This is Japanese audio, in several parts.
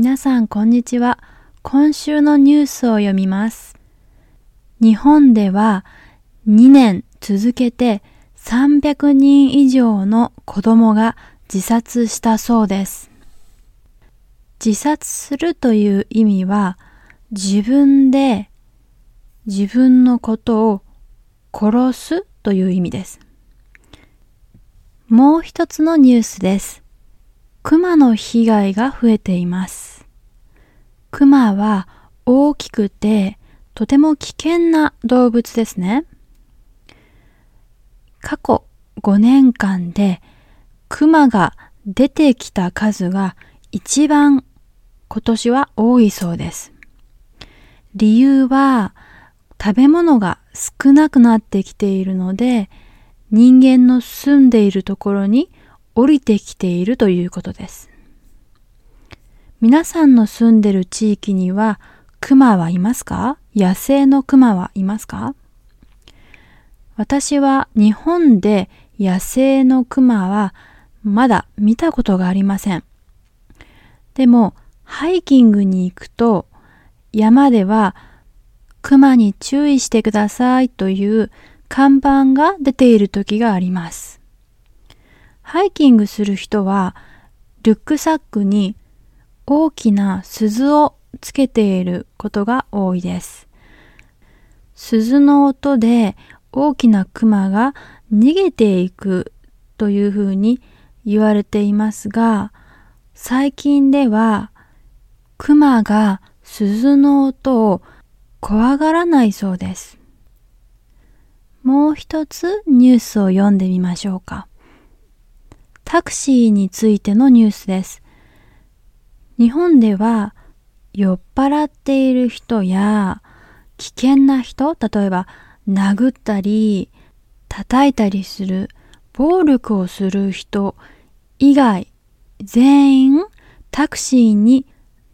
皆さんこんにちは。今週のニュースを読みます。日本では2年続けて300人以上の子供が自殺したそうです。自殺するという意味は自分で自分のことを殺すという意味です。もう一つのニュースです。熊の被害が増えています。熊は大きくてとても危険な動物ですね。過去5年間で熊が出てきた数が一番今年は多いそうです。理由は食べ物が少なくなってきているので人間の住んでいるところに降りてきているということです。皆さんの住んでる地域には熊はいますか？野生の熊はいますか？私は日本で野生の熊はまだ見たことがありません。でもハイキングに行くと山では熊に注意してくださいという看板が出ている時があります。ハイキングする人は、ルックサックに大きな鈴をつけていることが多いです。鈴の音で大きなクマが逃げていくというふうに言われていますが、最近ではクマが鈴の音を怖がらないそうです。もう一つニュースを読んでみましょうか。タクシーについてのニュースです。日本では酔っ払っている人や危険な人、例えば殴ったり叩いたりする暴力をする人以外全員タクシーに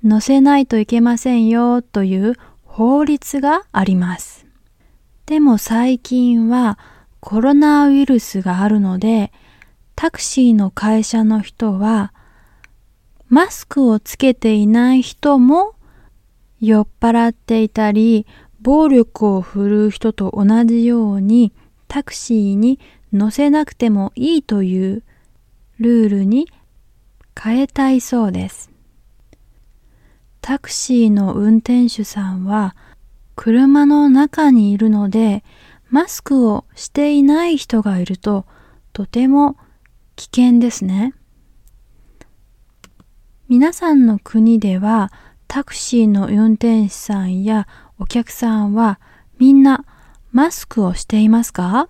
乗せないといけませんよという法律があります。でも最近はコロナウイルスがあるので、タクシーの会社の人は、マスクをつけていない人も酔っ払っていたり、暴力を振るう人と同じようにタクシーに乗せなくてもいいというルールに変えたいそうです。タクシーの運転手さんは車の中にいるので、マスクをしていない人がいるととても危険ですね。皆さんの国ではタクシーの運転手さんやお客さんはみんなマスクをしていますか？